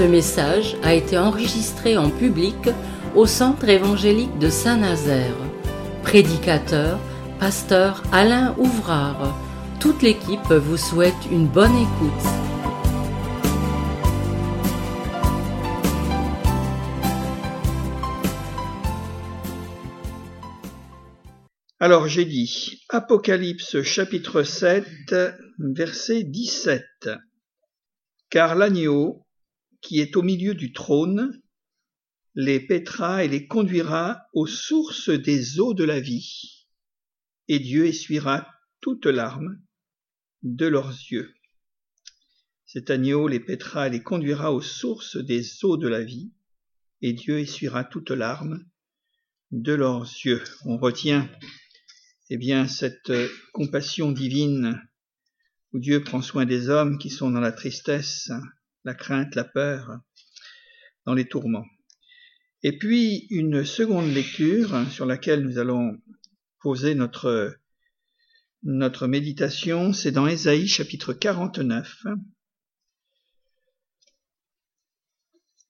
Ce message a été enregistré en public au Centre évangélique de Saint-Nazaire. Prédicateur, pasteur Alain Ouvrard. Toute l'équipe vous souhaite une bonne écoute. Alors j'ai dit Apocalypse chapitre 7 verset 17. Car l'agneau qui est au milieu du trône les pètera et les conduira aux sources des eaux de la vie, et Dieu essuiera toute larmes de leurs yeux. Cet agneau les pètera et les conduira aux sources des eaux de la vie, et Dieu essuiera toute larmes de leurs yeux. On retient eh bien, cette compassion divine où Dieu prend soin des hommes qui sont dans la tristesse, la crainte, la peur, dans les tourments. Et puis, une seconde lecture sur laquelle nous allons poser notre, méditation, c'est dans Ésaïe chapitre 49,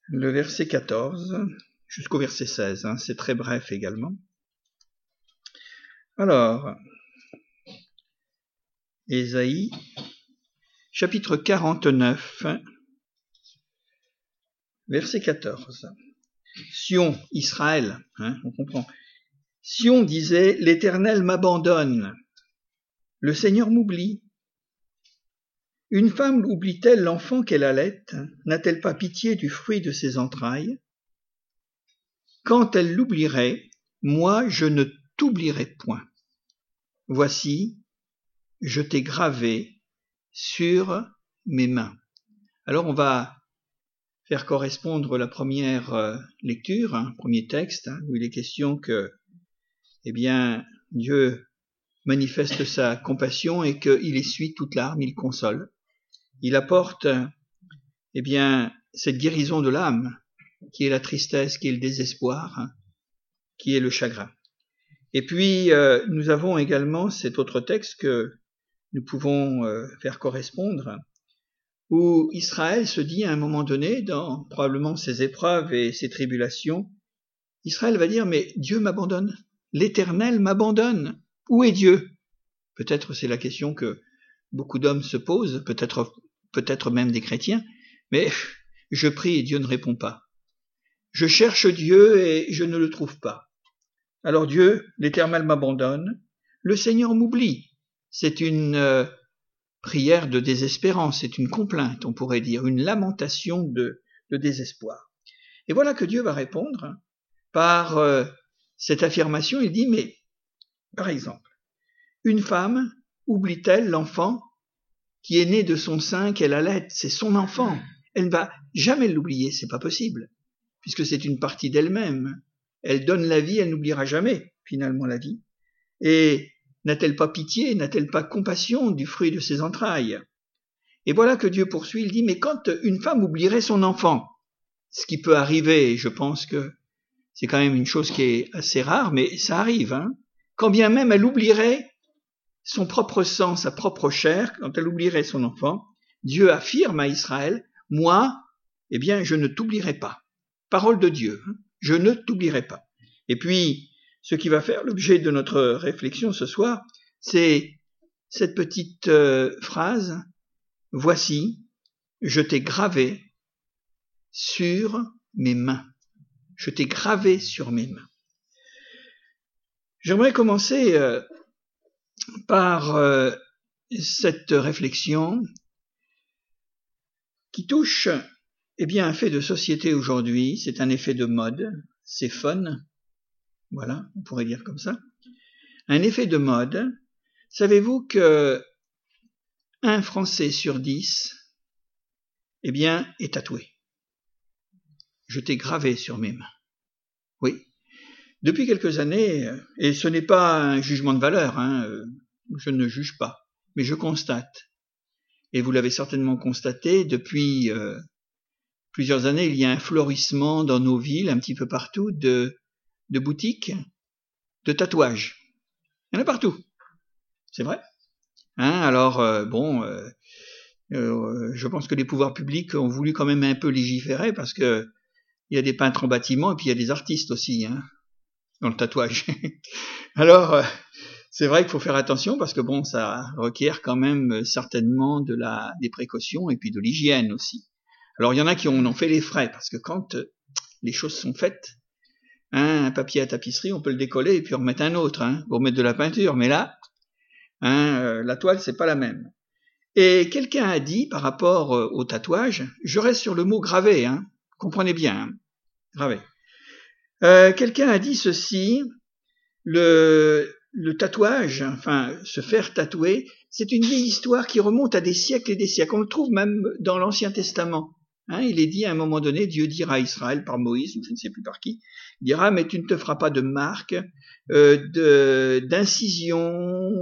le verset 14 jusqu'au verset 16. Hein, c'est très bref également. Alors, Ésaïe, chapitre 49, verset 14. Sion, Israël, hein, on comprend. Sion disait, L'Éternel m'abandonne, le Seigneur m'oublie. Une femme oublie-t-elle l'enfant qu'elle allait? N'a-t-elle pas pitié du fruit de ses entrailles? Quand elle l'oublierait, moi je ne t'oublierai point. Voici, je t'ai gravé sur mes mains. Alors on va faire correspondre la première euh, lecture, hein, premier texte, hein, où il est question que, eh bien, Dieu manifeste sa compassion et qu'il essuie toute larme, il console. Il apporte, eh bien, cette guérison de l'âme, qui est la tristesse, qui est le désespoir, hein, qui est le chagrin. Et puis, euh, nous avons également cet autre texte que nous pouvons euh, faire correspondre, où Israël se dit à un moment donné, dans probablement ses épreuves et ses tribulations, Israël va dire, mais Dieu m'abandonne, l'Éternel m'abandonne, où est Dieu? Peut-être c'est la question que beaucoup d'hommes se posent, peut-être peut-être même des chrétiens, mais je prie et Dieu ne répond pas. Je cherche Dieu et je ne le trouve pas. Alors Dieu, l'Éternel m'abandonne, le Seigneur m'oublie. C'est une euh, prière de désespérance, c'est une complainte, on pourrait dire, une lamentation de, désespoir. Et voilà que Dieu va répondre par euh, cette affirmation, il dit, mais, par exemple, une femme oublie-t-elle l'enfant qui est né de son sein qu'elle allait, c'est son enfant. Elle ne va jamais l'oublier, c'est pas possible, puisque c'est une partie d'elle-même. Elle donne la vie, elle n'oubliera jamais finalement la vie. Et n'a-t-elle pas pitié, n'a-t-elle pas compassion du fruit de ses entrailles? Et voilà que Dieu poursuit, il dit, mais quand une femme oublierait son enfant, ce qui peut arriver, je pense que c'est quand même une chose qui est assez rare, mais ça arrive, hein, quand bien même elle oublierait son propre sang, sa propre chair, quand elle oublierait son enfant, Dieu affirme à Israël, moi, eh bien, je ne t'oublierai pas. Parole de Dieu. Hein je ne t'oublierai pas. Et puis, ce qui va faire l'objet de notre réflexion ce soir, c'est cette petite euh, phrase, Voici, je t'ai gravé sur mes mains. Je t'ai gravé sur mes mains. J'aimerais commencer euh, par euh, cette réflexion qui touche eh bien, un fait de société aujourd'hui, c'est un effet de mode, c'est fun, voilà, on pourrait dire comme ça. Un effet de mode, savez-vous que un Français sur dix, eh bien, est tatoué? Je t'ai gravé sur mes mains. Oui. Depuis quelques années, et ce n'est pas un jugement de valeur, hein, je ne juge pas, mais je constate, et vous l'avez certainement constaté depuis euh, plusieurs années, il y a un florissement dans nos villes, un petit peu partout, de, de boutiques de tatouages. Il y en a partout. C'est vrai? Hein, alors, euh, bon, euh, Euh, je pense que les pouvoirs publics ont voulu quand même un peu légiférer parce que il y a des peintres en bâtiment et puis il y a des artistes aussi hein, dans le tatouage. Alors c'est vrai qu'il faut faire attention parce que bon, ça requiert quand même certainement de la des précautions et puis de l'hygiène aussi. Alors il y en a qui en ont fait les frais parce que quand les choses sont faites, hein, un papier à tapisserie, on peut le décoller et puis en remettre un autre, hein, pour mettre de la peinture. Mais là, hein, euh, la toile c'est pas la même. Et quelqu'un a dit par rapport euh, au tatouage, je reste sur le mot gravé, hein, comprenez bien, hein, gravé. Euh, quelqu'un a dit ceci, le, le tatouage, enfin se faire tatouer, c'est une vieille histoire qui remonte à des siècles et des siècles. On le trouve même dans l'Ancien Testament. Hein, il est dit à un moment donné, Dieu dira à Israël par Moïse, ou je ne sais plus par qui, dira, mais tu ne te feras pas de marque, euh, d'incision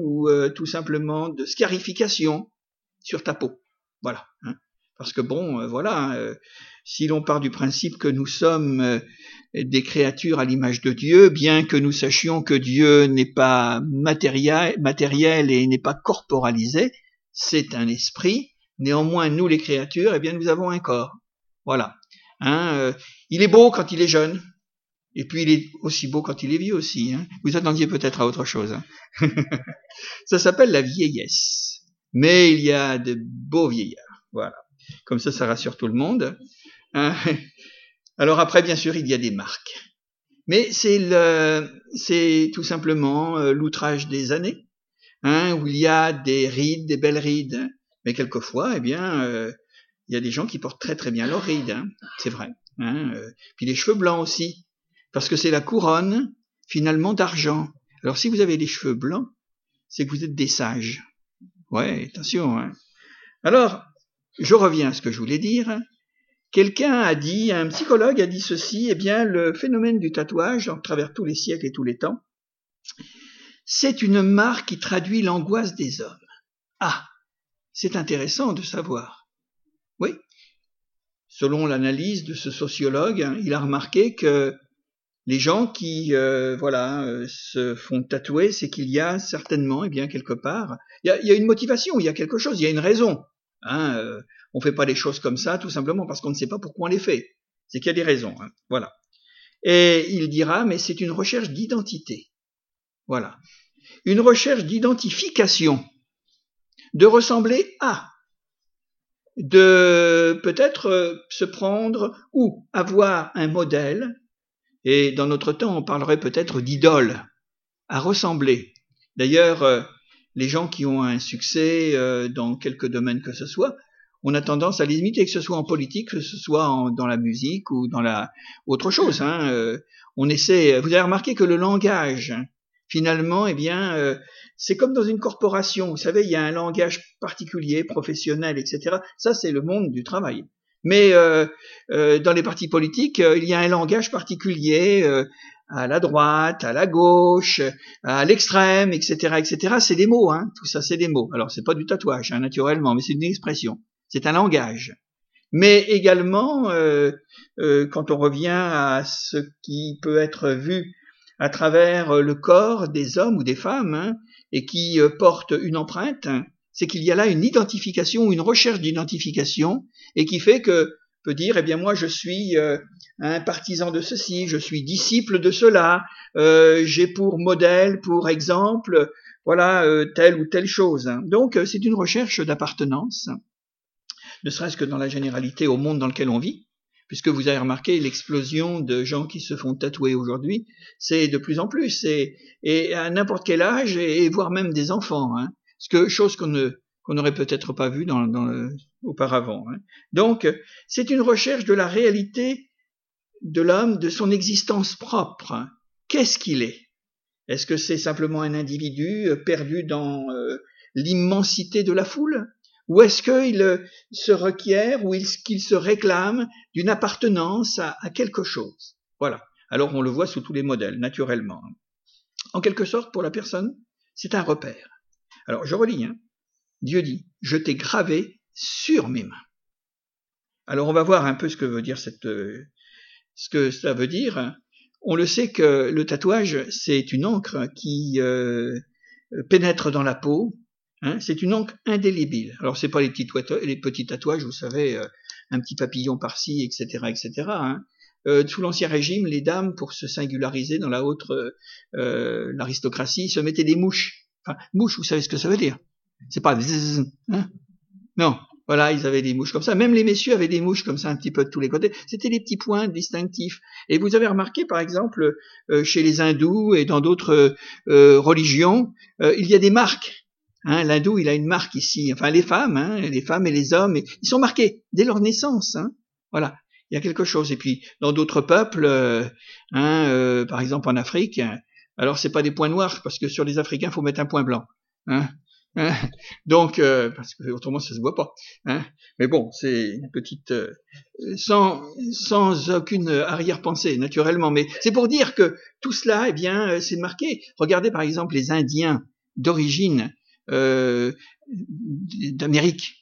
ou euh, tout simplement de scarification sur ta peau. Voilà. Hein. Parce que bon, euh, voilà, hein, si l'on part du principe que nous sommes des créatures à l'image de Dieu, bien que nous sachions que Dieu n'est pas matériel et n'est pas corporalisé, c'est un esprit. Néanmoins, nous les créatures, eh bien, nous avons un corps. Voilà. Hein, il est beau quand il est jeune, et puis il est aussi beau quand il est vieux aussi. Hein. Vous attendiez peut-être à autre chose. Hein. ça s'appelle la vieillesse. Mais il y a de beaux vieillards. Voilà. Comme ça, ça rassure tout le monde. Hein. Alors après, bien sûr, il y a des marques. Mais c'est le, c'est tout simplement euh, l'outrage des années, hein, où il y a des rides, des belles rides. Mais quelquefois, eh bien, euh, il y a des gens qui portent très très bien leurs rides, hein, c'est vrai. Hein, euh. Puis les cheveux blancs aussi, parce que c'est la couronne finalement d'argent. Alors si vous avez les cheveux blancs, c'est que vous êtes des sages. Ouais, attention. Hein. Alors, je reviens à ce que je voulais dire. Quelqu'un a dit, un psychologue a dit ceci, eh bien, le phénomène du tatouage, à travers tous les siècles et tous les temps, c'est une marque qui traduit l'angoisse des hommes. Ah, c'est intéressant de savoir. Oui. Selon l'analyse de ce sociologue, hein, il a remarqué que les gens qui euh, voilà euh, se font tatouer, c'est qu'il y a certainement, eh bien quelque part, il y a, il y a, une motivation, il y a quelque chose, il y a une raison. Hein, euh, on fait pas les choses comme ça, tout simplement parce qu'on ne sait pas pourquoi on les fait. C'est qu'il y a des raisons. Hein, voilà. Et il dira, mais c'est une recherche d'identité. Voilà. Une recherche d'identification, de ressembler à, de peut-être euh, se prendre ou avoir un modèle, et dans notre temps on parlerait peut-être d'idole, à ressembler. D'ailleurs, euh, les gens qui ont un succès euh, dans quelque domaine que ce soit, on a tendance à les imiter, que ce soit en politique, que ce soit dans la musique ou dans la autre chose. Hein, on essaie. Vous avez remarqué que le langage, finalement, eh bien, euh, c'est comme dans une corporation. Vous savez, il y a un langage particulier, professionnel, etc. Ça, c'est le monde du travail. Mais dans les partis politiques, il y a un langage particulier à la droite, à la gauche, à l'extrême, etc., etc. C'est des mots, hein. Tout ça, c'est des mots. Alors, c'est pas du tatouage, hein, naturellement, mais c'est une expression. C'est un langage. Mais également, euh, euh, quand on revient à ce qui peut être vu à travers le corps des hommes ou des femmes, hein, et qui euh, porte une empreinte, c'est qu'il y a là une identification, une recherche d'identification, et qui fait que peut dire, eh bien moi je suis euh, un partisan de ceci, je suis disciple de cela, euh, j'ai pour modèle, pour exemple, voilà euh, telle ou telle chose. Donc c'est une recherche d'appartenance, ne serait-ce que dans la généralité au monde dans lequel on vit, puisque vous avez remarqué l'explosion de gens qui se font tatouer aujourd'hui, c'est de plus en plus, et, à n'importe quel âge, et, voire même des enfants, hein, ce que chose qu'on n'aurait peut-être pas vu auparavant. Hein. Donc, c'est une recherche de la réalité de l'homme, de son existence propre. Qu'est-ce qu'il est? Est-ce que c'est simplement un individu euh, perdu dans euh, l'immensité de la foule? Ou est-ce qu'il euh, se requiert ou qu'il se réclame d'une appartenance à, quelque chose? Voilà. Alors on le voit sous tous les modèles, naturellement. En quelque sorte, pour la personne, c'est un repère. Alors je relis. Hein. Dieu dit, je t'ai gravé sur mes mains. Alors on va voir un peu ce que veut dire cette, euh, ce que cela veut dire. On le sait que le tatouage, c'est une encre qui euh, pénètre dans la peau Hein, c'est une encre indélébile. Alors c'est pas les petits, tatouages, vous savez, euh, un petit papillon par-ci, etc., etc. Hein. Euh, sous l'Ancien Régime, les dames, pour se singulariser dans la haute euh, l'aristocratie, se mettaient des mouches. Enfin, mouches, vous savez ce que ça veut dire C'est pas hein non. Voilà, ils avaient des mouches comme ça. Même les messieurs avaient des mouches comme ça un petit peu de tous les côtés. C'était des petits points distinctifs. Et vous avez remarqué, par exemple, chez les hindous et dans d'autres religions, il y a des marques Hein, L'hindou, il a une marque ici. Enfin, les femmes, hein, les femmes et les hommes, ils sont marqués dès leur naissance. Hein. Voilà, il y a quelque chose. Et puis, dans d'autres peuples, euh, hein, euh, par exemple en Afrique, alors c'est pas des points noirs parce que sur les Africains, faut mettre un point blanc. Hein. hein. Donc, euh, parce que autrement ça se voit pas. Mais bon, c'est une petite, sans sans aucune arrière-pensée naturellement. Mais c'est pour dire que tout cela, eh bien, c'est marqué. Regardez par exemple les Indiens d'origine euh, d'Amérique.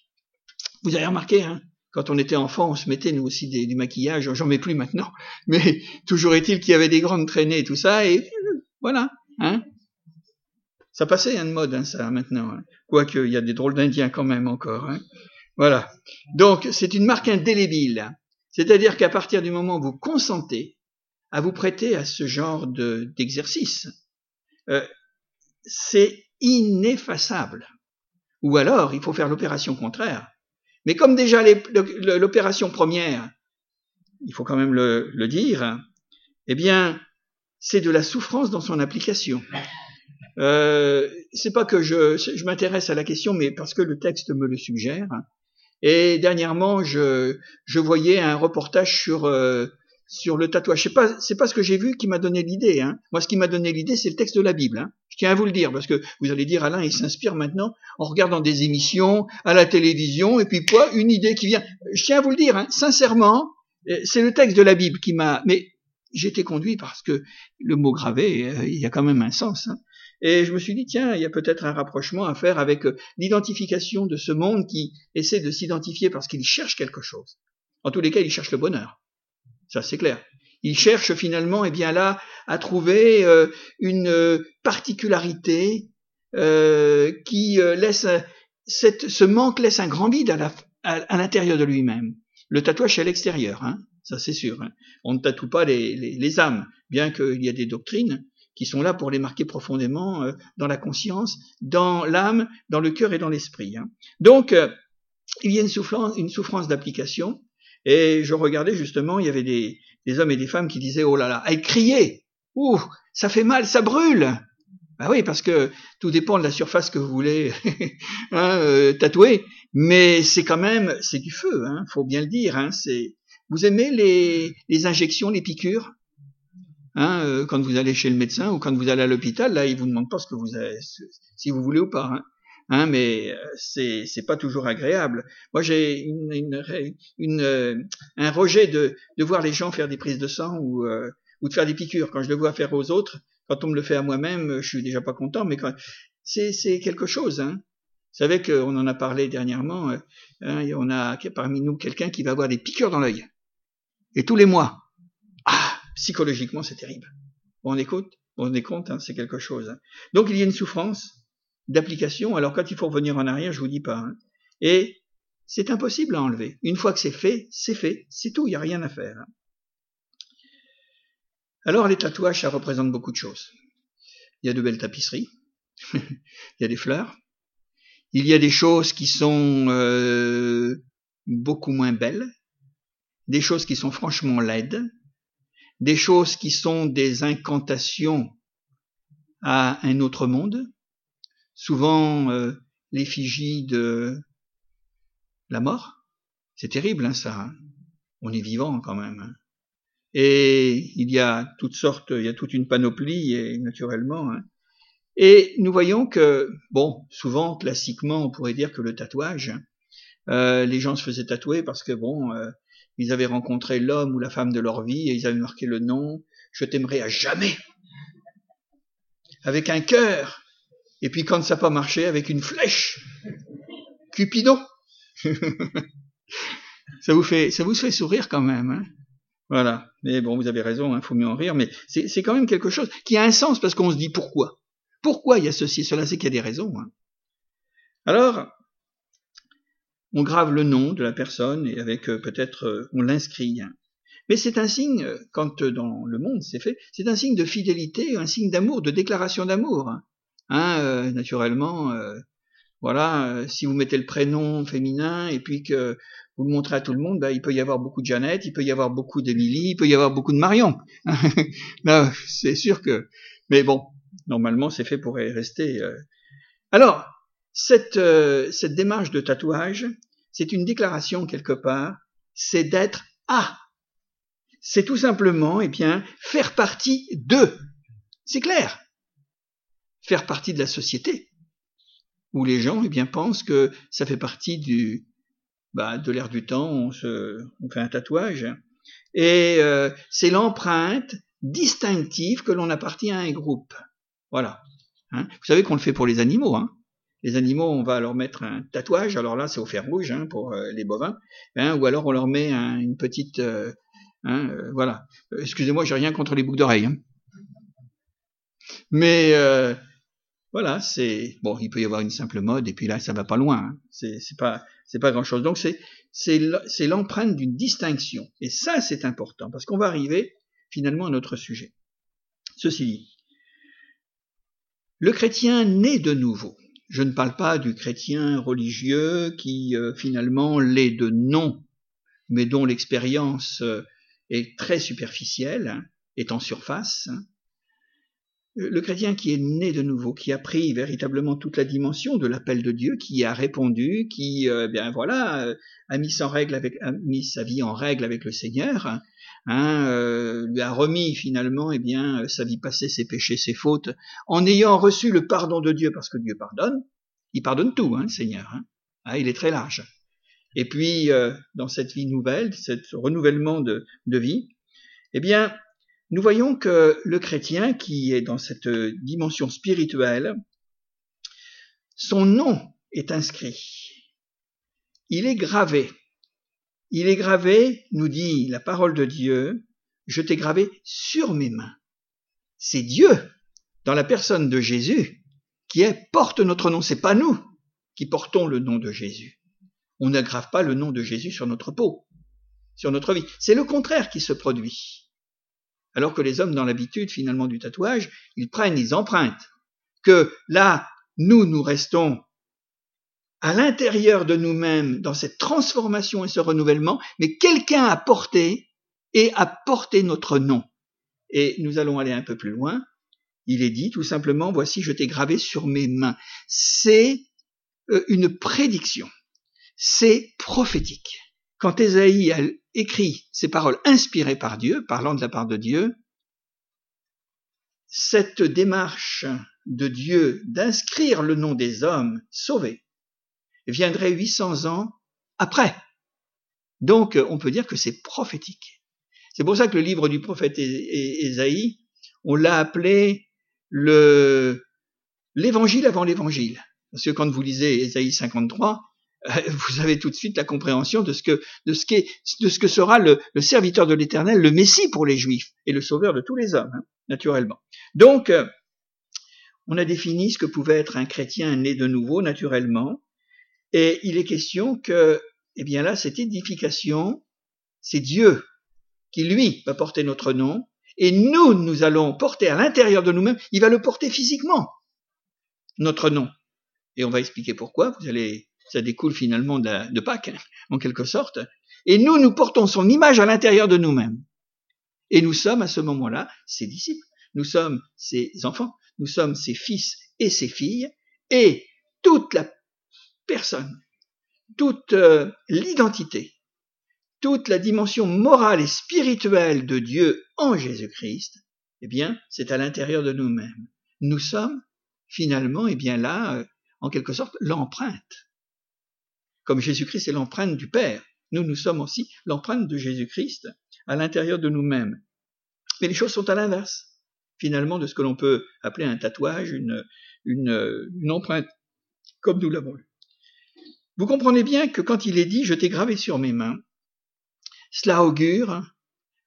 Vous avez remarqué, hein, quand on était enfant, on se mettait nous aussi du maquillage, j'en mets plus maintenant, mais toujours est-il qu'il y avait des grandes traînées et tout ça, et voilà, hein. Ça passait hein, de mode, hein, ça, maintenant. Hein. Quoique, il y a des drôles d'Indiens quand même encore. Hein. Voilà. Donc, c'est une marque indélébile. C'est-à-dire qu'à partir du moment où vous consentez à vous prêter à ce genre d'exercice, euh, c'est ineffaçable. Ou alors, il faut faire l'opération contraire. Mais comme déjà l'opération première, il faut quand même le, dire, eh bien, c'est de la souffrance dans son application. Euh, c'est pas que je, m'intéresse à la question, mais parce que le texte me le suggère. Et dernièrement, je, je voyais un reportage sur euh, sur le tatouage. C'est pas, pas ce que j'ai vu qui m'a donné l'idée. Hein. Moi, ce qui m'a donné l'idée, c'est le texte de la Bible. Hein. Je tiens à vous le dire parce que vous allez dire Alain, il s'inspire maintenant en regardant des émissions à la télévision et puis quoi, une idée qui vient. Je tiens à vous le dire, hein, sincèrement, euh, c'est le texte de la Bible qui m'a. Mais j'ai été conduit parce que le mot gravé, euh, il y a quand même un sens. Et je me suis dit, tiens, il y a peut-être un rapprochement à faire avec euh, l'identification de ce monde qui essaie de s'identifier parce qu'il cherche quelque chose. En tous les cas, il cherche le bonheur. Ça, c'est clair. Il cherche finalement, eh bien là, à trouver euh, une euh, particularité euh, qui laisse cette, ce manque laisse un grand vide à, l'intérieur de lui-même. Le tatouage c'est à l'extérieur, hein, ça c'est sûr. Hein. On ne tatoue pas les, les, âmes, bien qu'il y a des doctrines qui sont là pour les marquer profondément dans la conscience, dans l'âme, dans le cœur et dans l'esprit. Hein. Donc, il y a une souffrance, une souffrance d'application et je regardais justement, il y avait des, hommes et des femmes qui disaient, oh là là, elles criaient, ouh, ça fait mal, ça brûle. Bah oui, parce que tout dépend de la surface que vous voulez hein, euh, tatouer, mais c'est quand même, c'est du feu, hein, faut bien le dire. Hein, c'est, vous aimez les, les injections, les piqûres? Hein, euh, quand vous allez chez le médecin ou quand vous allez à l'hôpital, là, il vous demande pas ce que vous avez, si vous voulez ou pas. Hein hein, mais euh, c'est c'est pas toujours agréable. Moi, j'ai une, une, une, euh, un rejet de de voir les gens faire des prises de sang ou euh, ou de faire des piqûres. Quand je le vois faire aux autres, quand on me le fait à moi-même, je suis déjà pas content. Mais quand c'est c'est quelque chose. Hein. Vous savez qu'on en a parlé dernièrement. Hein, on a parmi nous quelqu'un qui va avoir des piqûres dans l'œil et tous les mois. Ah, psychologiquement, c'est terrible. On écoute, on est compte, hein, c'est quelque chose. Hein. Donc il y a une souffrance d'application. Alors quand il faut revenir en arrière, je vous dis pas. Hein. Et c'est impossible à enlever. Une fois que c'est fait, c'est fait, c'est tout, il n'y a rien à faire. Alors les tatouages, ça représente beaucoup de choses. Il y a de belles tapisseries, il y a des fleurs, il y a des choses qui sont euh, beaucoup moins belles, des choses qui sont franchement laides, des choses qui sont des incantations à un autre monde, souvent euh, l'effigie de la mort. C'est terrible, hein, ça. On est vivant quand même. Hein. Et il y a toutes sortes, il y a toute une panoplie, et, naturellement. Hein. Et nous voyons que, bon, souvent, classiquement, on pourrait dire que le tatouage, euh, les gens se faisaient tatouer parce que, bon, euh, ils avaient rencontré l'homme ou la femme de leur vie et ils avaient marqué le nom, je t'aimerai à jamais. Avec un cœur et puis quand ça n'a pas marché, avec une flèche. Cupidon. ça vous fait, sourire quand même. Hein voilà. Mais bon, vous avez raison, il hein, faut mieux en rire. Mais c'est quand même quelque chose qui a un sens parce qu'on se dit pourquoi. Pourquoi il y a ceci, cela, c'est qu'il y a des raisons. Hein Alors, on grave le nom de la personne et avec euh, peut-être euh, on l'inscrit. Mais c'est un signe, euh, quand dans le monde c'est fait, c'est un signe de fidélité, un signe d'amour, de déclaration d'amour. Hein, naturellement, voilà, si vous mettez le prénom féminin et puis que vous le montrez à tout le monde, bah, il peut y avoir beaucoup de Jeannette, il peut y avoir beaucoup d'Émilie, il peut y avoir beaucoup de Marion. C'est sûr que, mais bon, normalement c'est fait pour rester. Alors, cette, cette démarche de tatouage, c'est une déclaration quelque part, c'est d'être à. C'est tout simplement, eh bien, faire partie de. C'est clair. Faire partie de la société, où les gens, eh bien, pensent que ça fait partie du, bah, de l'air du temps, on, fait un tatouage. Et euh, c'est l'empreinte distinctive que l'on appartient à un groupe. Voilà. Hein. Vous savez qu'on le fait pour les animaux. Hein les animaux, on va leur mettre un tatouage. Alors là, c'est au fer rouge hein, pour euh, les bovins. Hein, ou alors on leur met une petite, euh, hein, voilà. Excusez-moi, j'ai rien contre les boucles d'oreilles. Mais voilà, c'est bon. Il peut y avoir une simple mode, et puis là, ça va pas loin. Hein. C'est pas, grand chose. Donc c'est, l'empreinte d'une distinction. Et ça, c'est important parce qu'on va arriver finalement à notre sujet. Ceci dit, le chrétien naît de nouveau. Je ne parle pas du chrétien religieux qui euh, finalement l'est de nom, mais dont l'expérience euh, est très superficielle, est en surface. Hein. Le chrétien qui est né de nouveau, qui a pris véritablement toute la dimension de l'appel de Dieu, qui a répondu, qui, euh, bien voilà, a mis, règle avec, a mis sa vie en règle avec le Seigneur, hein, euh, lui a remis finalement eh bien euh, sa vie passée, ses péchés, ses fautes, en ayant reçu le pardon de Dieu, parce que Dieu pardonne, il pardonne tout, hein, le Seigneur. Hein. Ah, il est très large. Et puis euh, dans cette vie nouvelle, ce renouvellement de, de vie, eh bien nous voyons que le chrétien qui est dans cette dimension spirituelle, son nom est inscrit. Il est gravé. Il est gravé, nous dit la parole de Dieu, je t'ai gravé sur mes mains. C'est Dieu, dans la personne de Jésus, qui est, porte notre nom. C'est pas nous qui portons le nom de Jésus. On n'aggrave pas le nom de Jésus sur notre peau, sur notre vie. C'est le contraire qui se produit. Alors que les hommes, dans l'habitude finalement du tatouage, ils prennent les empreintes. Que là, nous, nous restons à l'intérieur de nous-mêmes dans cette transformation et ce renouvellement, mais quelqu'un a porté et a porté notre nom. Et nous allons aller un peu plus loin. Il est dit tout simplement, voici, je t'ai gravé sur mes mains. C'est euh, une prédiction. C'est prophétique. Quand Ésaïe a écrit ces paroles inspirées par Dieu, parlant de la part de Dieu, cette démarche de Dieu d'inscrire le nom des hommes sauvés viendrait 800 ans après. Donc, on peut dire que c'est prophétique. C'est pour ça que le livre du prophète Ésaïe, on l'a appelé le l'évangile avant l'évangile. Parce que quand vous lisez Ésaïe 53, euh, vous avez tout de suite la compréhension de ce que, de ce, de ce que sera le, serviteur de l'éternel, le Messie pour les Juifs et le sauveur de tous les hommes, hein, naturellement. Donc, euh, on a défini ce que pouvait être un chrétien né de nouveau, naturellement, et il est question que, eh bien là, cette édification, c'est Dieu qui, lui, va porter notre nom, et nous, nous allons porter à l'intérieur de nous-mêmes, il va le porter physiquement, notre nom. Et on va expliquer pourquoi, vous allez, ça découle finalement de, Pâques, hein, en quelque sorte. Et nous, nous portons son image à l'intérieur de nous-mêmes. Et nous sommes à ce moment-là ses disciples. Nous sommes ses enfants. Nous sommes ses fils et ses filles. Et toute la personne, toute euh, l'identité, toute la dimension morale et spirituelle de Dieu en Jésus-Christ, eh bien, c'est à l'intérieur de nous-mêmes. Nous sommes finalement, eh bien là, euh, en quelque sorte, l'empreinte. Comme Jésus-Christ est l'empreinte du Père, nous, nous sommes aussi l'empreinte de Jésus-Christ à l'intérieur de nous-mêmes. Mais les choses sont à l'inverse, finalement, de ce que l'on peut appeler un tatouage, une, une, une empreinte, comme nous l'avons lu. Vous comprenez bien que quand il est dit je t'ai gravé sur mes mains, cela augure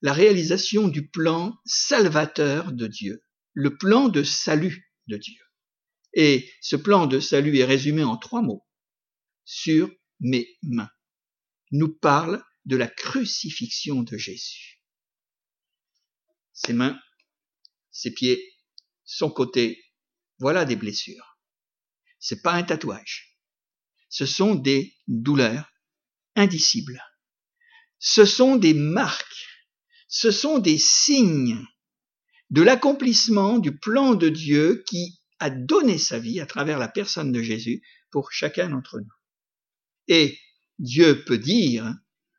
la réalisation du plan salvateur de Dieu, le plan de salut de Dieu. Et ce plan de salut est résumé en trois mots. sur mes mains nous parle de la crucifixion de Jésus. Ses mains, ses pieds, son côté, voilà des blessures. C'est pas un tatouage. Ce sont des douleurs indicibles. Ce sont des marques. Ce sont des signes de l'accomplissement du plan de Dieu qui a donné sa vie à travers la personne de Jésus pour chacun d'entre nous. Et Dieu peut dire,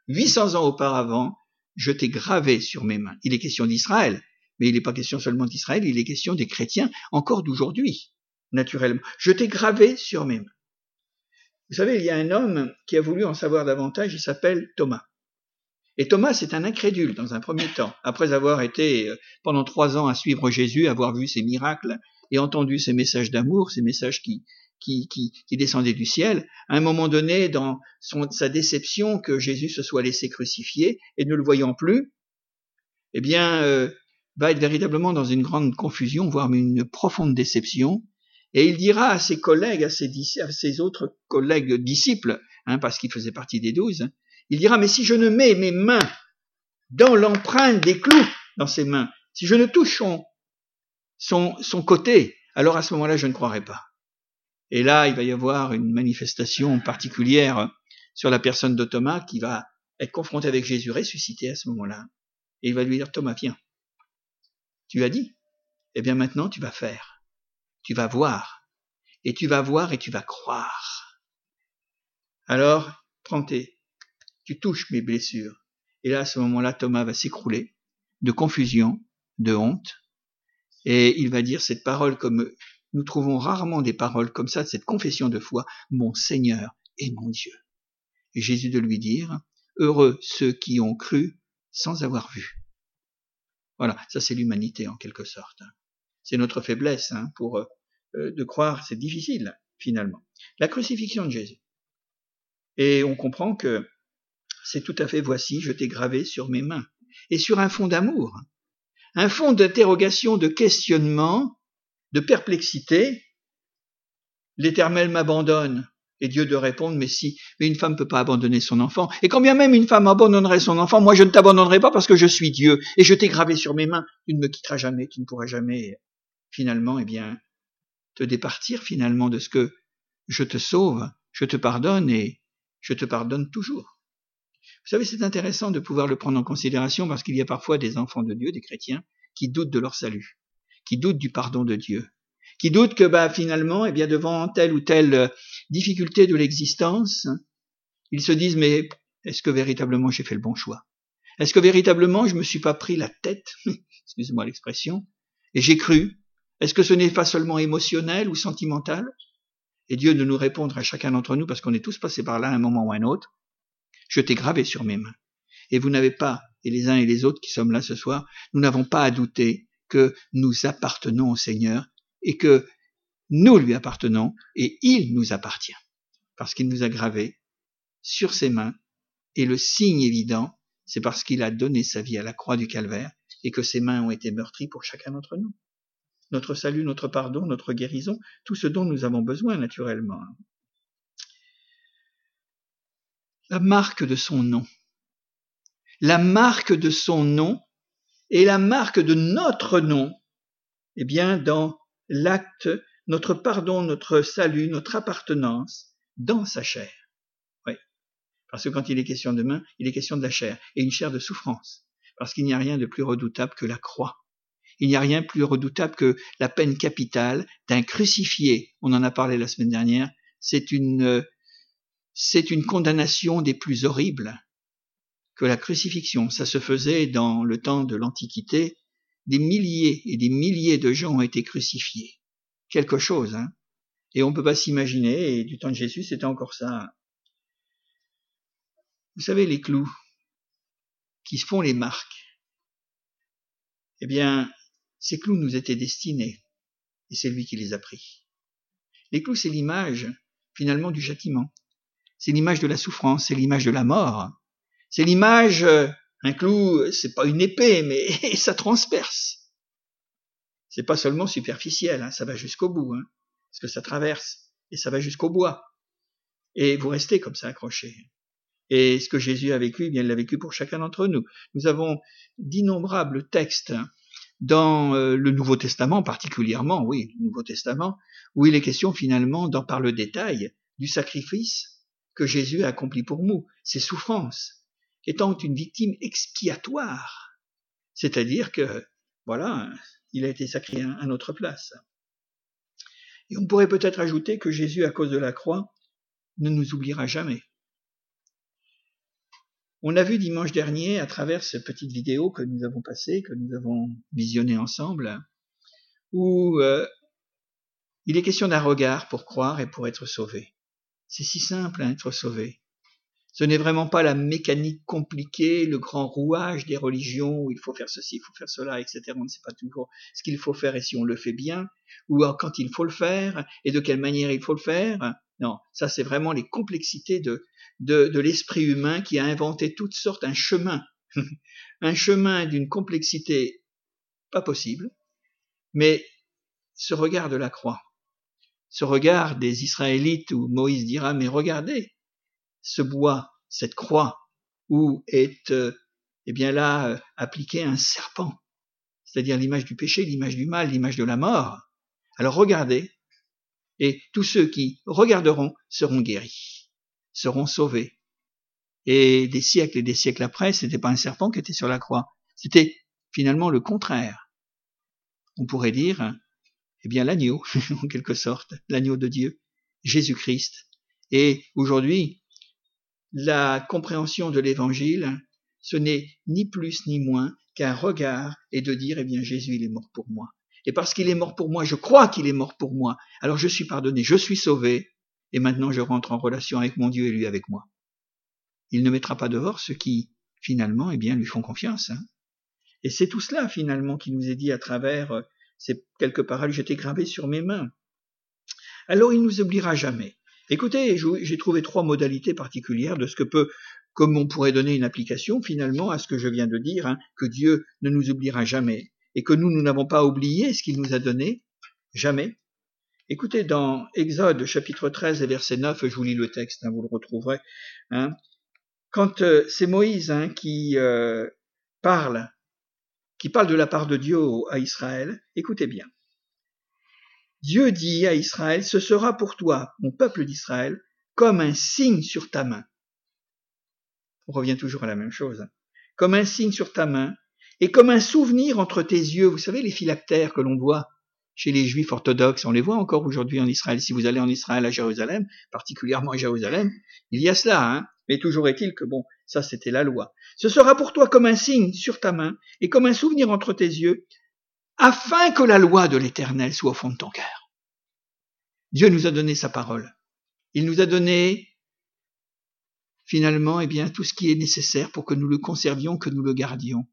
800 ans auparavant, je t'ai gravé sur mes mains. Il est question d'Israël, mais il n'est pas question seulement d'Israël, il est question des chrétiens encore d'aujourd'hui, naturellement. Je t'ai gravé sur mes mains. Vous savez, il y a un homme qui a voulu en savoir davantage, il s'appelle Thomas. Et Thomas, c'est un incrédule dans un premier temps, après avoir été euh, pendant trois ans à suivre Jésus, avoir vu ses miracles et entendu ses messages d'amour, ses messages qui, qui, descendaient du ciel. À un moment donné, dans son, sa déception que Jésus se soit laissé crucifier et ne le voyant plus, eh bien, euh, va être véritablement dans une grande confusion, voire une profonde déception. Et il dira à ses collègues, à ses, autres collègues disciples, hein, parce qu'il faisait partie des douze, il dira, mais si je ne mets mes mains dans l'empreinte des clous dans ses mains, si je ne touche son, son, son côté, alors à ce moment-là, je ne croirai pas. Et là, il va y avoir une manifestation particulière sur la personne de Thomas qui va être confronté avec Jésus ressuscité à ce moment-là. Et il va lui dire, Thomas, viens. Tu as dit. Eh bien maintenant, tu vas faire. Tu vas voir. Et tu vas voir et tu vas croire. Alors, prends tes, tu touches mes blessures. Et là, à ce moment-là, Thomas va s'écrouler de confusion, de honte, et il va dire cette parole comme nous trouvons rarement des paroles comme ça, cette confession de foi, mon Seigneur et mon Dieu. Et Jésus de lui dire, heureux ceux qui ont cru sans avoir vu. Voilà, ça c'est l'humanité en quelque sorte. C'est notre faiblesse hein, pour euh, de croire, c'est difficile finalement. La crucifixion de Jésus. Et on comprend que c'est tout à fait voici, je t'ai gravé sur mes mains, et sur un fond d'amour, un fond d'interrogation, de questionnement, de perplexité. L'Éternel m'abandonne. Et Dieu de répondre, mais si, mais une femme ne peut pas abandonner son enfant. Et quand bien même une femme abandonnerait son enfant, moi je ne t'abandonnerai pas parce que je suis Dieu et je t'ai gravé sur mes mains. Tu ne me quitteras jamais, tu ne pourras jamais, finalement, eh bien, te départir finalement de ce que je te sauve, je te pardonne et je te pardonne toujours. Vous savez, c'est intéressant de pouvoir le prendre en considération parce qu'il y a parfois des enfants de Dieu, des chrétiens, qui doutent de leur salut, qui doutent du pardon de Dieu, qui doutent que bah, finalement, eh devant telle ou telle euh, difficulté de l'existence, ils se disent mais est-ce que véritablement j'ai fait le bon choix? Est-ce que véritablement je me suis pas pris la tête, excusez-moi l'expression, et j'ai cru. Est-ce que ce n'est pas seulement émotionnel ou sentimental? Et Dieu de nous répondre à chacun d'entre nous, parce qu'on est tous passés par là à un moment ou à un autre, je t'ai gravé sur mes mains. Et vous n'avez pas, et les uns et les autres qui sommes là ce soir, nous n'avons pas à douter que nous appartenons au Seigneur et que nous lui appartenons et il nous appartient. Parce qu'il nous a gravés sur ses mains et le signe évident, c'est parce qu'il a donné sa vie à la croix du calvaire et que ses mains ont été meurtries pour chacun d'entre nous. Notre salut, notre pardon, notre guérison, tout ce dont nous avons besoin naturellement la marque de son nom. La marque de son nom et la marque de notre nom, eh bien, dans l'acte, notre pardon, notre salut, notre appartenance dans sa chair. Oui. Parce que quand il est question de main, il est question de la chair, et une chair de souffrance. Parce qu'il n'y a rien de plus redoutable que la croix. Il n'y a rien de plus redoutable que la peine capitale d'un crucifié. On en a parlé la semaine dernière. C'est une c'est une condamnation des plus horribles que la crucifixion. Ça se faisait dans le temps de l'Antiquité. Des milliers et des milliers de gens ont été crucifiés. Quelque chose, hein. Et on peut pas s'imaginer, et du temps de Jésus, c'était encore ça. Vous savez, les clous qui se font les marques, eh bien, ces clous nous étaient destinés, et c'est lui qui les a pris. Les clous, c'est l'image, finalement, du châtiment. C'est l'image de la souffrance, c'est l'image de la mort. C'est l'image, euh, un clou, c'est pas une épée, mais ça transperce. C'est pas seulement superficiel, hein, ça va jusqu'au bout, hein, parce que ça traverse et ça va jusqu'au bois. Et vous restez comme ça accroché. Et ce que Jésus a vécu, eh bien, il l'a vécu pour chacun d'entre nous. Nous avons d'innombrables textes dans euh, le Nouveau Testament particulièrement, oui, le Nouveau Testament, où il est question finalement, dans par le détail, du sacrifice que Jésus a accompli pour nous, ses souffrances, étant une victime expiatoire. C'est-à-dire que, voilà, il a été sacrifié à notre place. Et on pourrait peut-être ajouter que Jésus, à cause de la croix, ne nous oubliera jamais. On a vu dimanche dernier, à travers cette petite vidéo que nous avons passée, que nous avons visionnée ensemble, où euh, il est question d'un regard pour croire et pour être sauvé. C'est si simple, hein, être sauvé. Ce n'est vraiment pas la mécanique compliquée, le grand rouage des religions où il faut faire ceci, il faut faire cela, etc. On ne sait pas toujours ce qu'il faut faire et si on le fait bien, ou quand il faut le faire et de quelle manière il faut le faire. Non, ça c'est vraiment les complexités de, de, de l'esprit humain qui a inventé toutes sortes, un chemin, un chemin d'une complexité pas possible, mais ce regard de la croix, ce regard des Israélites où Moïse dira, mais regardez, ce bois, cette croix, où est, euh, eh bien là, euh, appliqué un serpent, c'est-à-dire l'image du péché, l'image du mal, l'image de la mort. Alors regardez, et tous ceux qui regarderont seront guéris, seront sauvés. Et des siècles et des siècles après, ce n'était pas un serpent qui était sur la croix, c'était finalement le contraire. On pourrait dire, eh bien l'agneau, en quelque sorte, l'agneau de Dieu, Jésus-Christ. Et aujourd'hui, la compréhension de l'évangile, ce n'est ni plus ni moins qu'un regard et de dire, eh bien Jésus, il est mort pour moi. Et parce qu'il est mort pour moi, je crois qu'il est mort pour moi. Alors je suis pardonné, je suis sauvé, et maintenant je rentre en relation avec mon Dieu et lui avec moi. Il ne mettra pas dehors ceux qui, finalement, eh bien, lui font confiance. Hein. Et c'est tout cela, finalement, qui nous est dit à travers euh, ces quelques paroles j'étais gravé sur mes mains. Alors il nous oubliera jamais. Écoutez, j'ai trouvé trois modalités particulières de ce que peut, comme on pourrait donner une application finalement à ce que je viens de dire, hein, que Dieu ne nous oubliera jamais et que nous, nous n'avons pas oublié ce qu'il nous a donné, jamais. Écoutez, dans Exode chapitre 13 et verset 9, je vous lis le texte, hein, vous le retrouverez, hein, quand euh, c'est Moïse qui euh, parle, qui parle de la part de Dieu à Israël, écoutez bien. Dieu dit à Israël, ce sera pour toi, mon peuple d'Israël, comme un signe sur ta main. On revient toujours à la même chose. Comme un signe sur ta main, et comme un souvenir entre tes yeux. Vous savez, les phylactères que l'on voit chez les juifs orthodoxes, on les voit encore aujourd'hui en Israël. Si vous allez en Israël à Jérusalem, particulièrement à Jérusalem, il y a cela, hein. Mais toujours est-il que bon, ça c'était la loi. Ce sera pour toi comme un signe sur ta main et comme un souvenir entre tes yeux, afin que la loi de l'Éternel soit au fond de ton cœur. Dieu nous a donné sa parole. Il nous a donné finalement eh bien tout ce qui est nécessaire pour que nous le conservions, que nous le gardions.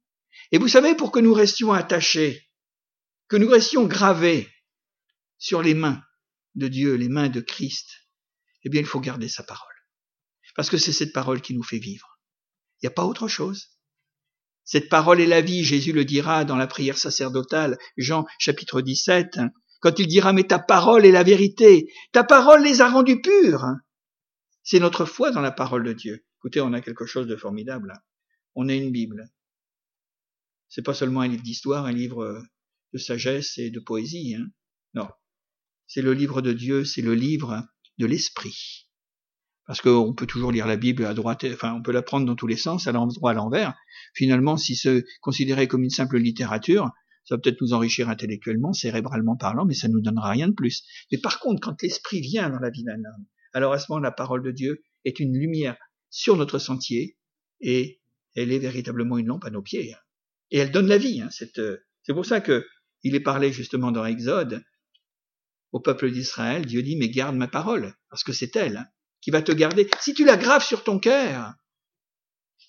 Et vous savez, pour que nous restions attachés, que nous restions gravés sur les mains de Dieu, les mains de Christ, eh bien, il faut garder sa parole. Parce que c'est cette parole qui nous fait vivre. Il n'y a pas autre chose. Cette parole est la vie, Jésus le dira dans la prière sacerdotale, Jean chapitre 17, quand il dira, mais ta parole est la vérité, ta parole les a rendus purs. C'est notre foi dans la parole de Dieu. Écoutez, on a quelque chose de formidable. On a une Bible. C'est pas seulement un livre d'histoire, un livre de sagesse et de poésie. Hein. Non. C'est le livre de Dieu, c'est le livre de l'esprit. Parce qu'on peut toujours lire la Bible à droite, enfin, on peut la prendre dans tous les sens, à l'endroit, à l'envers. Finalement, si c'est considéré comme une simple littérature, ça va peut-être nous enrichir intellectuellement, cérébralement parlant, mais ça ne nous donnera rien de plus. Mais par contre, quand l'esprit vient dans la vie d'un homme, alors à ce moment, la parole de Dieu est une lumière sur notre sentier et elle est véritablement une lampe à nos pieds. Hein. Et elle donne la vie. Hein, c'est pour ça que il est parlé justement dans Exode au peuple d'Israël. Dieu dit mais garde ma parole parce que c'est elle hein, qui va te garder. Si tu la graves sur ton cœur,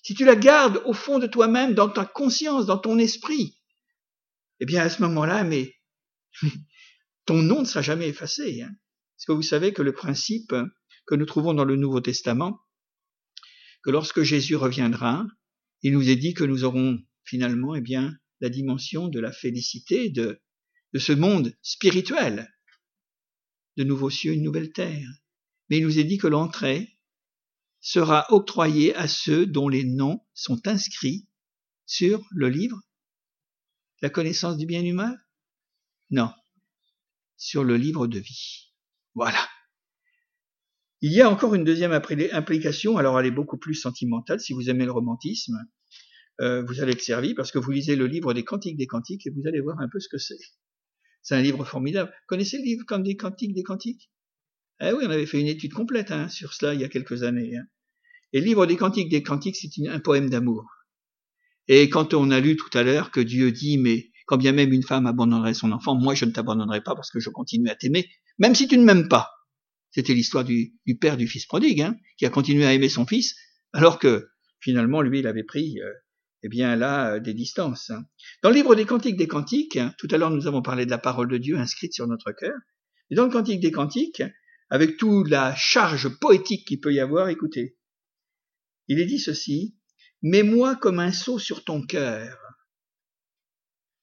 si tu la gardes au fond de toi-même, dans ta conscience, dans ton esprit, eh bien à ce moment-là, mais ton nom ne sera jamais effacé. Hein. Est-ce que vous savez que le principe que nous trouvons dans le Nouveau Testament, que lorsque Jésus reviendra, il nous est dit que nous aurons finalement, eh bien, la dimension de la félicité de ce monde spirituel, de nouveaux cieux, une nouvelle terre. Mais il nous est dit que l'entrée sera octroyée à ceux dont les noms sont inscrits sur le livre La connaissance du bien humain Non, sur le livre de vie. Voilà. Il y a encore une deuxième implication, alors elle est beaucoup plus sentimentale, si vous aimez le romantisme, euh, vous allez être servi parce que vous lisez le livre des Cantiques des Cantiques et vous allez voir un peu ce que c'est. C'est un livre formidable. Connaissez le livre des Cantiques des Cantiques? Eh oui, on avait fait une étude complète hein, sur cela il y a quelques années. Hein. Et le livre des Cantiques des Cantiques, c'est un poème d'amour. Et quand on a lu tout à l'heure que Dieu dit, mais quand bien même une femme abandonnerait son enfant, moi je ne t'abandonnerai pas parce que je continue à t'aimer, même si tu ne m'aimes pas. C'était l'histoire du, père du fils prodigue, hein, qui a continué à aimer son fils, alors que finalement lui il avait pris euh, eh bien là, euh, des distances. Hein. Dans le livre des Cantiques des Cantiques, tout à l'heure nous avons parlé de la parole de Dieu inscrite sur notre cœur, et dans le Cantique des Cantiques, avec toute la charge poétique qu'il peut y avoir, écoutez, il est dit ceci, Mets-moi comme un seau sur ton cœur,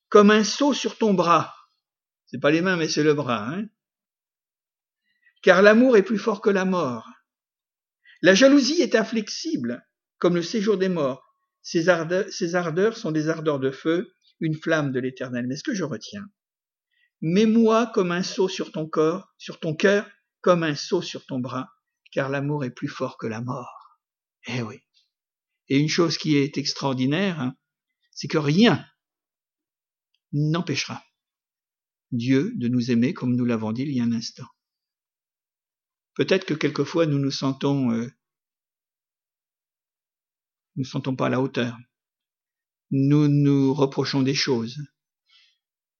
comme un seau sur ton bras. C'est pas les mains, mais c'est le bras, hein. Car l'amour est plus fort que la mort. La jalousie est inflexible, comme le séjour des morts. Ces ardeurs, sont des ardeurs de feu, une flamme de l'éternel. Mais ce que je retiens, mets-moi comme un seau sur ton corps, sur ton cœur, comme un seau sur ton bras, car l'amour est plus fort que la mort. Eh oui. Et une chose qui est extraordinaire, hein, c'est que rien n'empêchera Dieu de nous aimer comme nous l'avons dit il y a un instant. Peut-être que quelquefois nous nous sentons euh, nous ne sentons pas à la hauteur. Nous nous reprochons des choses.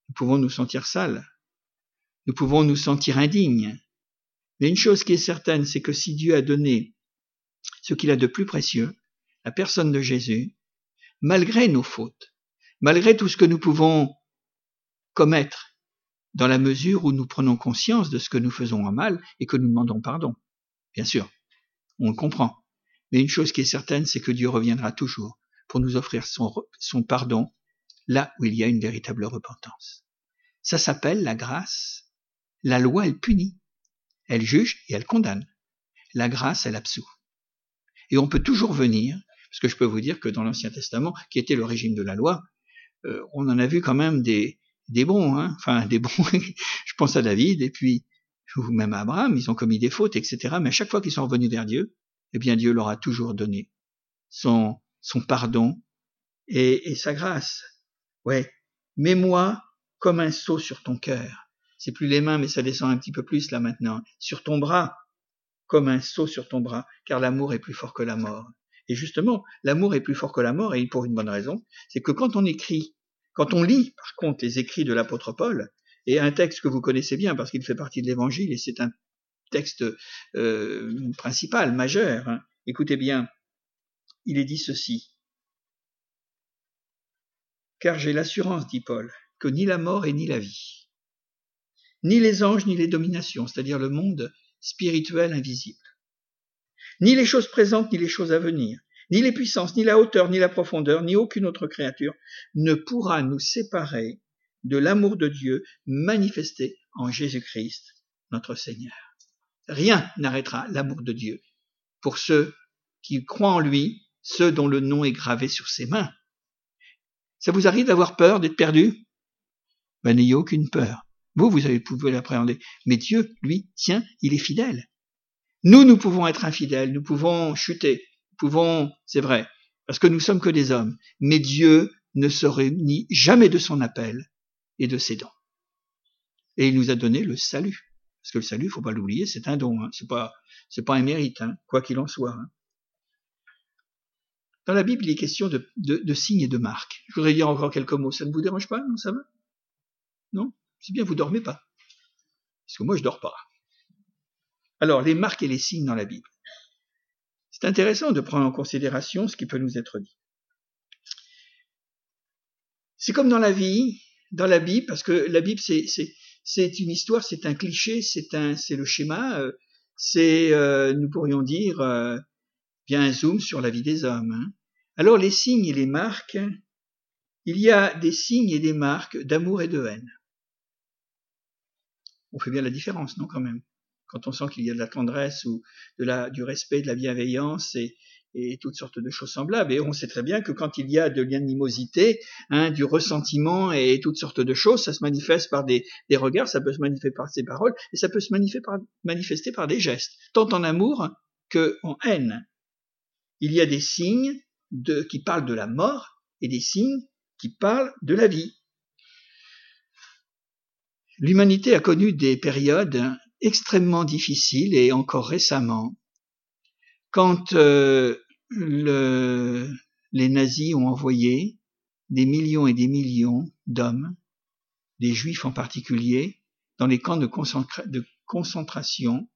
Nous pouvons nous sentir sales. Nous pouvons nous sentir indignes. Mais une chose qui est certaine, c'est que si Dieu a donné ce qu'il a de plus précieux, la personne de Jésus, malgré nos fautes, malgré tout ce que nous pouvons commettre, dans la mesure où nous prenons conscience de ce que nous faisons en mal et que nous demandons pardon. Bien sûr, on le comprend. Mais une chose qui est certaine, c'est que Dieu reviendra toujours pour nous offrir son, son pardon là où il y a une véritable repentance. Ça s'appelle la grâce. La loi, elle punit. Elle juge et elle condamne. La grâce, elle absout. Et on peut toujours venir, parce que je peux vous dire que dans l'Ancien Testament, qui était le régime de la loi, euh, on en a vu quand même des, des bons, hein enfin des bons. je pense à David et puis ou même à Abraham, ils ont commis des fautes, etc. Mais à chaque fois qu'ils sont revenus vers Dieu, eh bien Dieu leur a toujours donné son, son pardon et, et sa grâce. Ouais, mets-moi comme un seau sur ton cœur. C'est plus les mains, mais ça descend un petit peu plus là maintenant. Sur ton bras, comme un seau sur ton bras, car l'amour est plus fort que la mort. Et justement, l'amour est plus fort que la mort, et pour une bonne raison, c'est que quand on écrit, quand on lit, par contre, les écrits de l'apôtre Paul, et un texte que vous connaissez bien parce qu'il fait partie de l'évangile, et c'est un texte euh, principal, majeur. Hein. Écoutez bien, il est dit ceci. Car j'ai l'assurance, dit Paul, que ni la mort et ni la vie, ni les anges ni les dominations, c'est-à-dire le monde spirituel invisible, ni les choses présentes ni les choses à venir, ni les puissances, ni la hauteur, ni la profondeur, ni aucune autre créature ne pourra nous séparer de l'amour de Dieu manifesté en Jésus-Christ, notre Seigneur. Rien n'arrêtera l'amour de Dieu pour ceux qui croient en lui, ceux dont le nom est gravé sur ses mains. Ça vous arrive d'avoir peur d'être perdu? Ben n'ayez aucune peur. Vous, vous avez, pouvez l'appréhender. Mais Dieu, lui, tient, il est fidèle. Nous, nous pouvons être infidèles, nous pouvons chuter, nous pouvons, c'est vrai, parce que nous sommes que des hommes. Mais Dieu ne se réunit jamais de son appel et de ses dons. Et il nous a donné le salut. Parce que le salut, faut pas l'oublier, c'est un don, hein. c'est pas, c'est pas un mérite, hein, quoi qu'il en soit. Hein. Dans la Bible, il est question de, de, signes et de marques. Je voudrais dire encore quelques mots. Ça ne vous dérange pas? Non, ça va? Non? C'est bien, vous dormez pas. Parce que moi, je dors pas. Alors, les marques et les signes dans la Bible. C'est intéressant de prendre en considération ce qui peut nous être dit. C'est comme dans la vie, dans la Bible, parce que la Bible, c'est, une histoire, c'est un cliché, c'est le schéma, euh, c'est, euh, nous pourrions dire, euh, bien un zoom sur la vie des hommes. Hein. Alors les signes et les marques, il y a des signes et des marques d'amour et de haine. On fait bien la différence, non, quand même? quand on sent qu'il y a de la tendresse ou du respect, de la bienveillance et, toutes sortes de choses semblables. Et on sait très bien que quand il y a de l'animosité, hein, du ressentiment et toutes sortes de choses, ça se manifeste par des, des, regards, ça peut se manifester par des paroles, et ça peut se manifester par, manifester par des gestes, tant en amour que en haine. Il y a des signes de, qui parlent de la mort et des signes qui parlent de la vie. L'humanité a connu des périodes extrêmement difficiles et encore récemment, quand euh, le, les nazis ont envoyé des millions et des millions d'hommes, des juifs en particulier, dans les camps de, de concentration,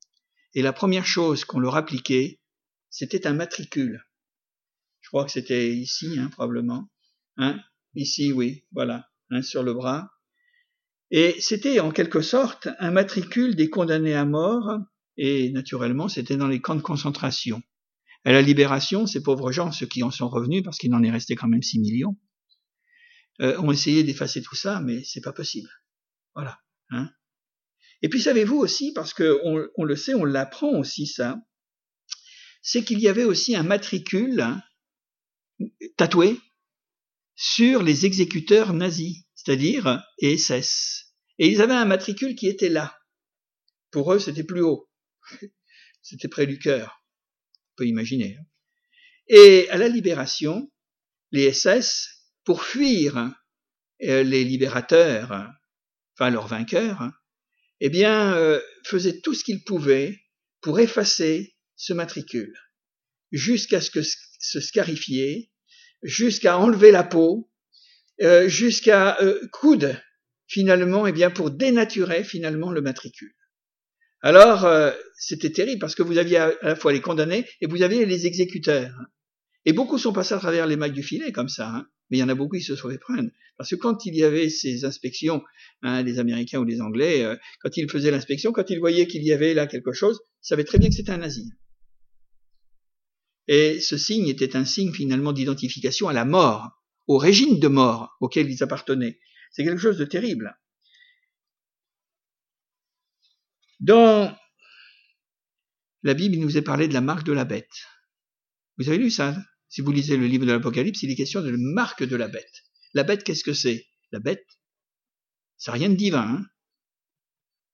et la première chose qu'on leur appliquait, c'était un matricule. Je crois que c'était ici, hein, probablement. Hein, ici, oui, voilà, hein, sur le bras. Et c'était en quelque sorte un matricule des condamnés à mort, et naturellement, c'était dans les camps de concentration. À la libération, ces pauvres gens, ceux qui en sont revenus, parce qu'il en est resté quand même 6 millions, euh, ont essayé d'effacer tout ça, mais c'est pas possible. Voilà. Hein Et puis savez-vous aussi, parce que on, on le sait, on l'apprend aussi ça, c'est qu'il y avait aussi un matricule hein, tatoué sur les exécuteurs nazis, c'est-à-dire SS. Et ils avaient un matricule qui était là. Pour eux, c'était plus haut. C'était près du cœur peut imaginer. Hein. Et à la libération, les SS, pour fuir euh, les libérateurs, enfin leurs vainqueurs, eh bien, euh, faisaient tout ce qu'ils pouvaient pour effacer ce matricule, jusqu'à ce que se scarifier, jusqu'à enlever la peau, euh, jusqu'à coudre finalement, eh bien, pour dénaturer finalement le matricule. Alors, euh, c'était terrible parce que vous aviez à la fois les condamnés et vous aviez les exécuteurs. Et beaucoup sont passés à travers les mailles du filet comme ça, hein. mais il y en a beaucoup qui se sont fait prendre. Parce que quand il y avait ces inspections, hein, les Américains ou les Anglais, euh, quand ils faisaient l'inspection, quand ils voyaient qu'il y avait là quelque chose, ils savaient très bien que c'était un nazi. Et ce signe était un signe finalement d'identification à la mort, au régime de mort auquel ils appartenaient. C'est quelque chose de terrible. Dans la Bible, il nous est parlé de la marque de la bête. Vous avez lu ça Si vous lisez le livre de l'Apocalypse, il est question de la marque de la bête. La bête, qu'est-ce que c'est? La bête, c'est rien de divin, hein?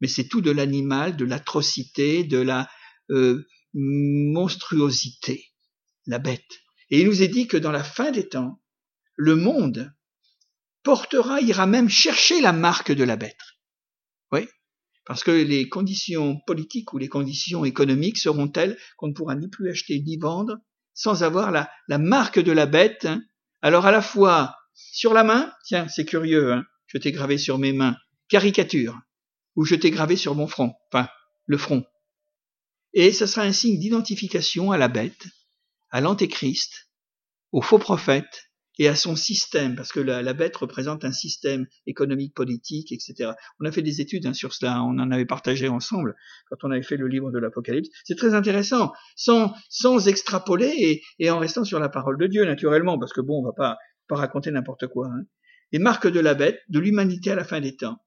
Mais c'est tout de l'animal, de l'atrocité, de la euh, monstruosité, la bête. Et il nous est dit que dans la fin des temps, le monde portera, ira même chercher la marque de la bête. Oui, parce que les conditions politiques ou les conditions économiques seront telles qu'on ne pourra ni plus acheter ni vendre sans avoir la, marque de la bête. Hein. Alors à la fois sur la main, tiens, c'est curieux, hein, je t'ai gravé sur mes mains, caricature, ou je t'ai gravé sur mon front, enfin le front. Et ce sera un signe d'identification à la bête, à l'antéchrist, au faux prophète, et à son système, parce que la, bête représente un système économique, politique, etc. On a fait des études hein, sur cela, on en avait partagé ensemble quand on avait fait le livre de l'Apocalypse. C'est très intéressant, sans, sans extrapoler et, en restant sur la parole de Dieu, naturellement, parce que bon, on va pas, pas raconter n'importe quoi. Hein. Les marques de la bête, de l'humanité à la fin des temps.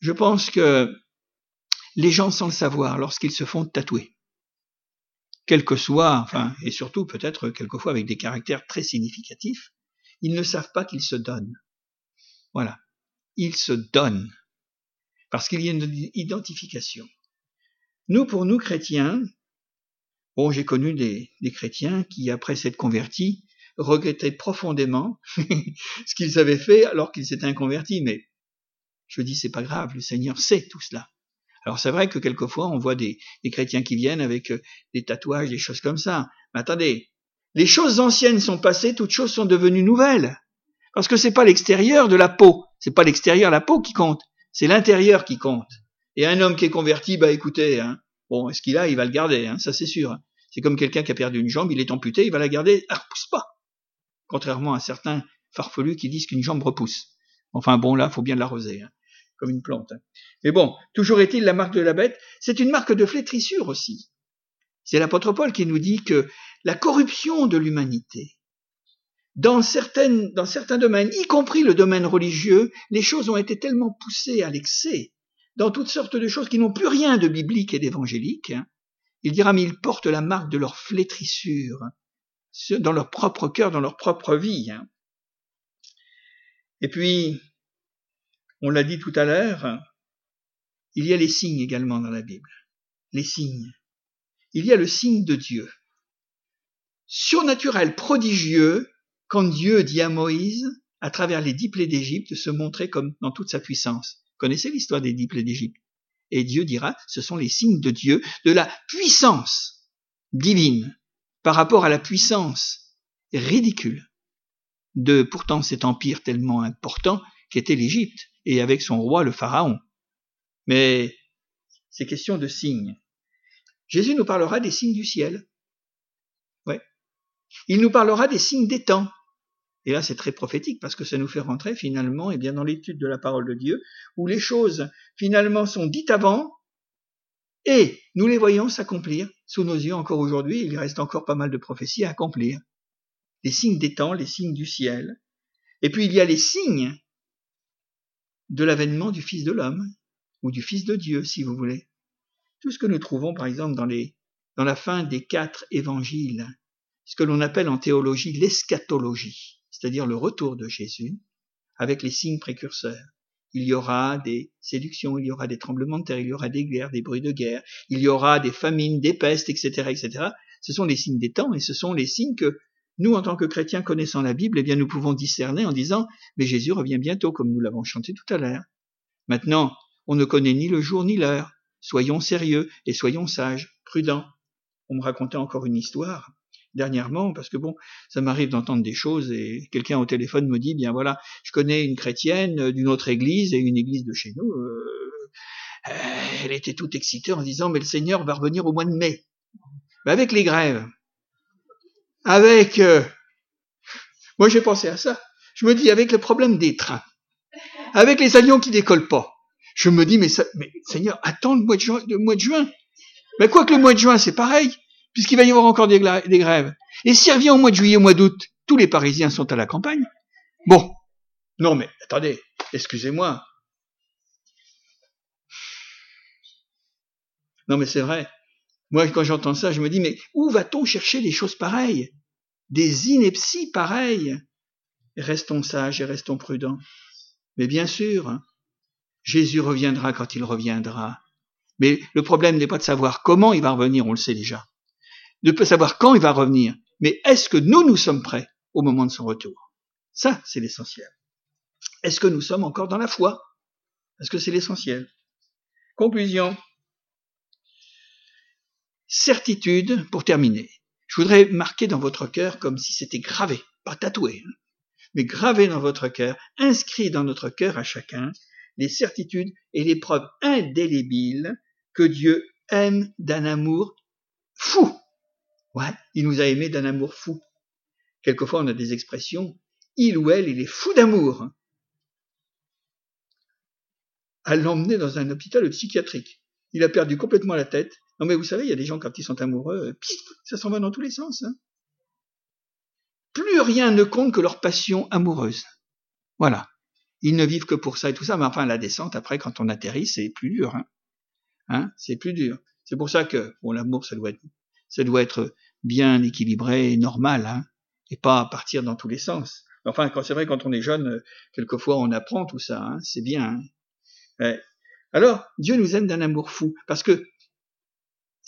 Je pense que les gens, sans le savoir, lorsqu'ils se font tatouer, quel que soit, enfin, et surtout peut-être quelquefois avec des caractères très significatifs, ils ne savent pas qu'ils se donnent. Voilà. Ils se donnent. Parce qu'il y a une identification. Nous, pour nous chrétiens, bon, j'ai connu des, chrétiens qui, après s'être convertis, regrettaient profondément ce qu'ils avaient fait alors qu'ils s'étaient convertis, mais je dis c'est pas grave, le Seigneur sait tout cela. Alors c'est vrai que quelquefois on voit des, chrétiens qui viennent avec euh, des tatouages, des choses comme ça. Mais attendez, les choses anciennes sont passées, toutes choses sont devenues nouvelles. Parce que c'est pas l'extérieur de la peau, c'est pas l'extérieur la peau qui compte, c'est l'intérieur qui compte. Et un homme qui est converti, bah écoutez, hein, bon, est-ce qu'il a, il va le garder, hein, ça c'est sûr. C'est comme quelqu'un qui a perdu une jambe, il est amputé, il va la garder, elle repousse pas. Contrairement à certains farfelus qui disent qu'une jambe repousse. Enfin bon, là, faut bien l'arroser. Hein comme une plante. Mais bon, toujours est-il la marque de la bête, c'est une marque de flétrissure aussi. C'est l'apôtre Paul qui nous dit que la corruption de l'humanité, dans, dans certains domaines, y compris le domaine religieux, les choses ont été tellement poussées à l'excès, dans toutes sortes de choses qui n'ont plus rien de biblique et d'évangélique. Hein. Il dira, mais ils portent la marque de leur flétrissure dans leur propre cœur, dans leur propre vie. Hein. Et puis, on l'a dit tout à l'heure, il y a les signes également dans la Bible. Les signes. Il y a le signe de Dieu. Surnaturel, prodigieux, quand Dieu dit à Moïse, à travers les dix plaies d'Égypte, se montrer comme dans toute sa puissance. connaissez l'histoire des dix plaies d'Égypte? Et Dieu dira, ce sont les signes de Dieu, de la puissance divine par rapport à la puissance ridicule de pourtant cet empire tellement important qu'était l'Égypte, et avec son roi le Pharaon. Mais c'est question de signes. Jésus nous parlera des signes du ciel. Ouais. Il nous parlera des signes des temps. Et là, c'est très prophétique parce que ça nous fait rentrer finalement et eh bien dans l'étude de la parole de Dieu, où les choses finalement sont dites avant et nous les voyons s'accomplir sous nos yeux encore aujourd'hui. Il reste encore pas mal de prophéties à accomplir. Les signes des temps, les signes du ciel. Et puis il y a les signes de l'avènement du Fils de l'homme, ou du Fils de Dieu, si vous voulez. Tout ce que nous trouvons, par exemple, dans, les, dans la fin des quatre évangiles, ce que l'on appelle en théologie l'eschatologie c'est-à-dire le retour de Jésus, avec les signes précurseurs. Il y aura des séductions, il y aura des tremblements de terre, il y aura des guerres, des bruits de guerre, il y aura des famines, des pestes, etc., etc. Ce sont les signes des temps et ce sont les signes que nous, en tant que chrétiens connaissant la Bible, eh bien, nous pouvons discerner en disant, mais Jésus revient bientôt, comme nous l'avons chanté tout à l'heure. Maintenant, on ne connaît ni le jour ni l'heure. Soyons sérieux et soyons sages, prudents. On me racontait encore une histoire dernièrement, parce que bon, ça m'arrive d'entendre des choses et quelqu'un au téléphone me dit, bien voilà, je connais une chrétienne euh, d'une autre église et une église de chez nous. Euh, elle était toute excitée en disant, mais le Seigneur va revenir au mois de mai. avec les grèves, avec... Euh, moi j'ai pensé à ça. Je me dis, avec le problème des trains, avec les avions qui décollent pas, je me dis, mais, ça, mais Seigneur, attends le mois de juin. Mais quoi que le mois de juin, c'est pareil puisqu'il va y avoir encore des, grèves. Et s'il revient au mois de juillet, au mois d'août, tous les Parisiens sont à la campagne. Bon. Non, mais attendez, excusez-moi. Non, mais c'est vrai. Moi, quand j'entends ça, je me dis, mais où va-t-on chercher des choses pareilles? Des inepties pareilles Restons sages et restons prudents. Mais bien sûr, Jésus reviendra quand il reviendra. Mais le problème n'est pas de savoir comment il va revenir, on le sait déjà ne peut savoir quand il va revenir, mais est-ce que nous, nous sommes prêts au moment de son retour? Ça, c'est l'essentiel. Est-ce que nous sommes encore dans la foi? Parce que c'est l'essentiel? Conclusion. Certitude, pour terminer. Je voudrais marquer dans votre cœur comme si c'était gravé, pas tatoué, hein, mais gravé dans votre cœur, inscrit dans notre cœur à chacun, les certitudes et les preuves indélébiles que Dieu aime d'un amour fou Ouais, il nous a aimés d'un amour fou. Quelquefois, on a des expressions. Il ou elle, il est fou d'amour. À l'emmener dans un hôpital psychiatrique. Il a perdu complètement la tête. Non, mais vous savez, il y a des gens, quand ils sont amoureux, ça s'en va dans tous les sens. Hein. Plus rien ne compte que leur passion amoureuse. Voilà. Ils ne vivent que pour ça et tout ça. Mais enfin, la descente, après, quand on atterrit, c'est plus dur. Hein. Hein c'est plus dur. C'est pour ça que, bon, l'amour, ça doit être bien équilibré et normal, hein, et pas partir dans tous les sens. Enfin, c'est vrai, quand on est jeune, euh, quelquefois on apprend tout ça, hein, c'est bien. Alors, Dieu nous aime d'un amour fou, parce que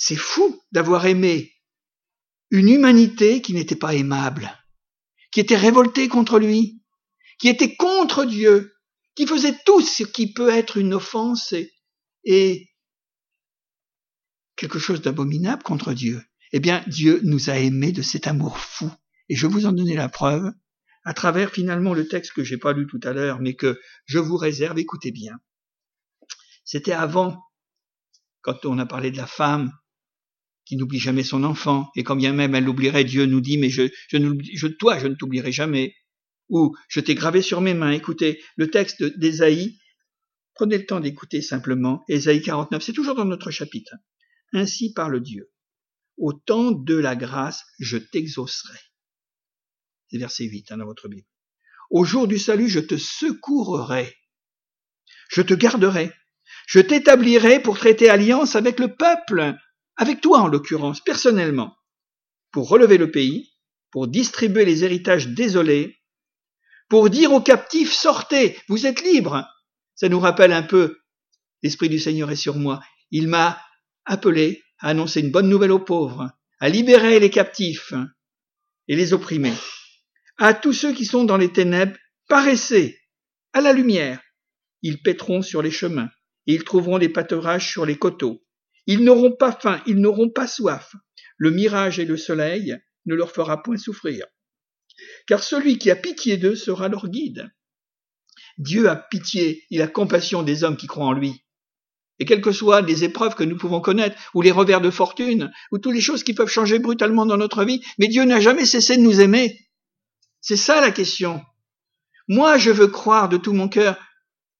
c'est fou d'avoir aimé une humanité qui n'était pas aimable, qui était révoltée contre lui, qui était contre Dieu, qui faisait tout ce qui peut être une offense et, quelque chose d'abominable contre Dieu. Eh bien, Dieu nous a aimés de cet amour fou. Et je vous en donner la preuve à travers finalement le texte que j'ai pas lu tout à l'heure, mais que je vous réserve, écoutez bien. C'était avant, quand on a parlé de la femme qui n'oublie jamais son enfant, et quand bien même elle l'oublierait, Dieu nous dit, mais je, je, je toi, je ne t'oublierai jamais. Ou je t'ai gravé sur mes mains. Écoutez, le texte d'Ésaïe, prenez le temps d'écouter simplement. Ésaïe 49, c'est toujours dans notre chapitre. Ainsi parle Dieu. Au temps de la grâce, je t'exaucerai. C'est verset 8 hein, dans votre Bible. Au jour du salut, je te secourerai. Je te garderai. Je t'établirai pour traiter alliance avec le peuple, avec toi en l'occurrence, personnellement, pour relever le pays, pour distribuer les héritages désolés, pour dire aux captifs, sortez, vous êtes libres. Ça nous rappelle un peu, l'Esprit du Seigneur est sur moi. Il m'a appelé à annoncer une bonne nouvelle aux pauvres, à libérer les captifs et les opprimés, à tous ceux qui sont dans les ténèbres, paraissez à la lumière. Ils péteront sur les chemins, et ils trouveront des pâturages sur les coteaux. Ils n'auront pas faim, ils n'auront pas soif. Le mirage et le soleil ne leur fera point souffrir. Car celui qui a pitié d'eux sera leur guide. Dieu a pitié, il a compassion des hommes qui croient en lui. Et quelles que soient les épreuves que nous pouvons connaître, ou les revers de fortune, ou toutes les choses qui peuvent changer brutalement dans notre vie, mais Dieu n'a jamais cessé de nous aimer. C'est ça la question. Moi, je veux croire de tout mon cœur.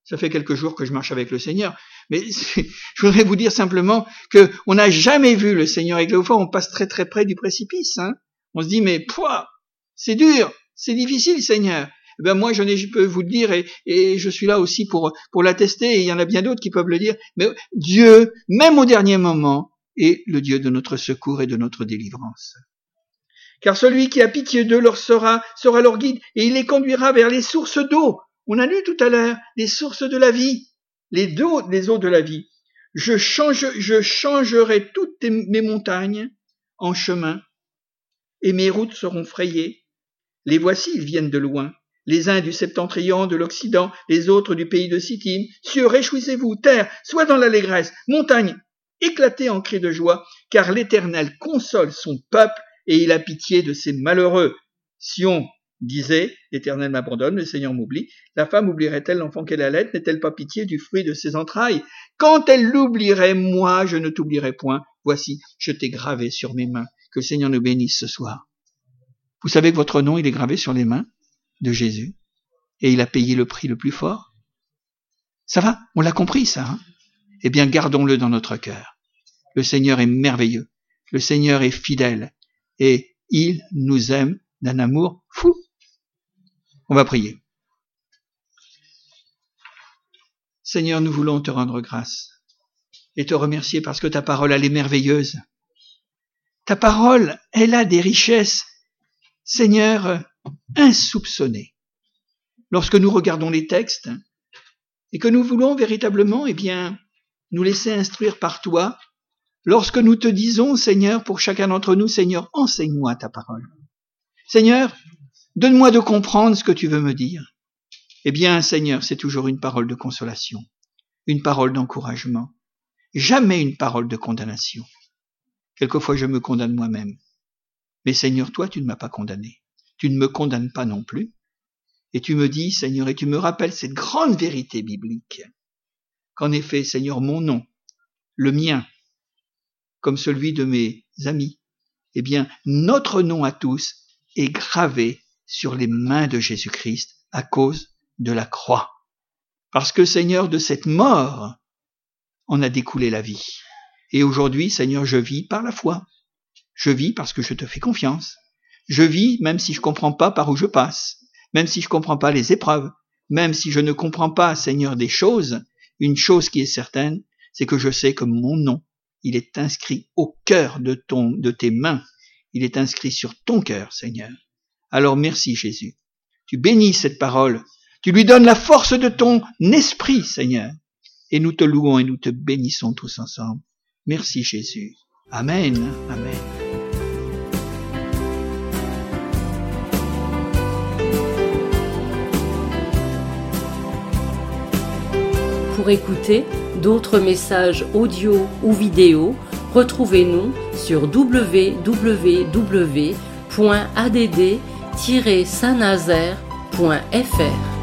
Ça fait quelques jours que je marche avec le Seigneur, mais je voudrais vous dire simplement que on n'a jamais vu le Seigneur fois on passe très très près du précipice. Hein. On se dit mais pouah, c'est dur, c'est difficile, Seigneur. Eh ben moi, je, peux vous le dire et, et, je suis là aussi pour pour l'attester. Et il y en a bien d'autres qui peuvent le dire. Mais Dieu, même au dernier moment, est le Dieu de notre secours et de notre délivrance. Car celui qui a pitié d'eux leur sera sera leur guide et il les conduira vers les sources d'eau. On a lu tout à l'heure les sources de la vie les eaux, les eaux de la vie. Je, change, je changerai toutes mes montagnes en chemin, et mes routes seront frayées. Les voici, ils viennent de loin, les uns du septentrion, de l'Occident, les autres du pays de Sittim. Cieux, réjouissez-vous, terre, soit dans l'allégresse, montagne, éclatez en cris de joie, car l'Éternel console son peuple et il a pitié de ses malheureux. Sion, disait L'Éternel m'abandonne, le Seigneur m'oublie. La femme oublierait-elle l'enfant qu'elle allait N'est-elle pas pitié du fruit de ses entrailles? Quand elle l'oublierait, moi, je ne t'oublierai point. Voici, je t'ai gravé sur mes mains. Que le Seigneur nous bénisse ce soir. Vous savez que votre nom, il est gravé sur les mains de Jésus. Et il a payé le prix le plus fort. Ça va? On l'a compris, ça. Hein? Eh bien, gardons-le dans notre cœur. Le Seigneur est merveilleux. Le Seigneur est fidèle. Et il nous aime d'un amour fou. On va prier. Seigneur, nous voulons te rendre grâce et te remercier parce que ta parole, elle est merveilleuse. Ta parole, elle a des richesses, Seigneur, insoupçonnées. Lorsque nous regardons les textes et que nous voulons véritablement, eh bien, nous laisser instruire par toi, lorsque nous te disons, Seigneur, pour chacun d'entre nous, Seigneur, enseigne-moi ta parole. Seigneur, Donne-moi de comprendre ce que tu veux me dire. Eh bien, Seigneur, c'est toujours une parole de consolation, une parole d'encouragement, jamais une parole de condamnation. Quelquefois, je me condamne moi-même. Mais Seigneur, toi, tu ne m'as pas condamné. Tu ne me condamnes pas non plus. Et tu me dis, Seigneur, et tu me rappelles cette grande vérité biblique, qu'en effet, Seigneur, mon nom, le mien, comme celui de mes amis, eh bien, notre nom à tous est gravé sur les mains de Jésus-Christ à cause de la croix. Parce que Seigneur, de cette mort, on a découlé la vie. Et aujourd'hui, Seigneur, je vis par la foi. Je vis parce que je te fais confiance. Je vis même si je comprends pas par où je passe, même si je comprends pas les épreuves, même si je ne comprends pas, Seigneur, des choses. Une chose qui est certaine, c'est que je sais que mon nom, il est inscrit au cœur de ton, de tes mains. Il est inscrit sur ton cœur, Seigneur. Alors merci Jésus. Tu bénis cette parole. Tu lui donnes la force de ton esprit, Seigneur. Et nous te louons et nous te bénissons tous ensemble. Merci Jésus. Amen. Amen. Pour écouter d'autres messages audio ou vidéo, retrouvez-nous sur www.add saint-nazaire.fr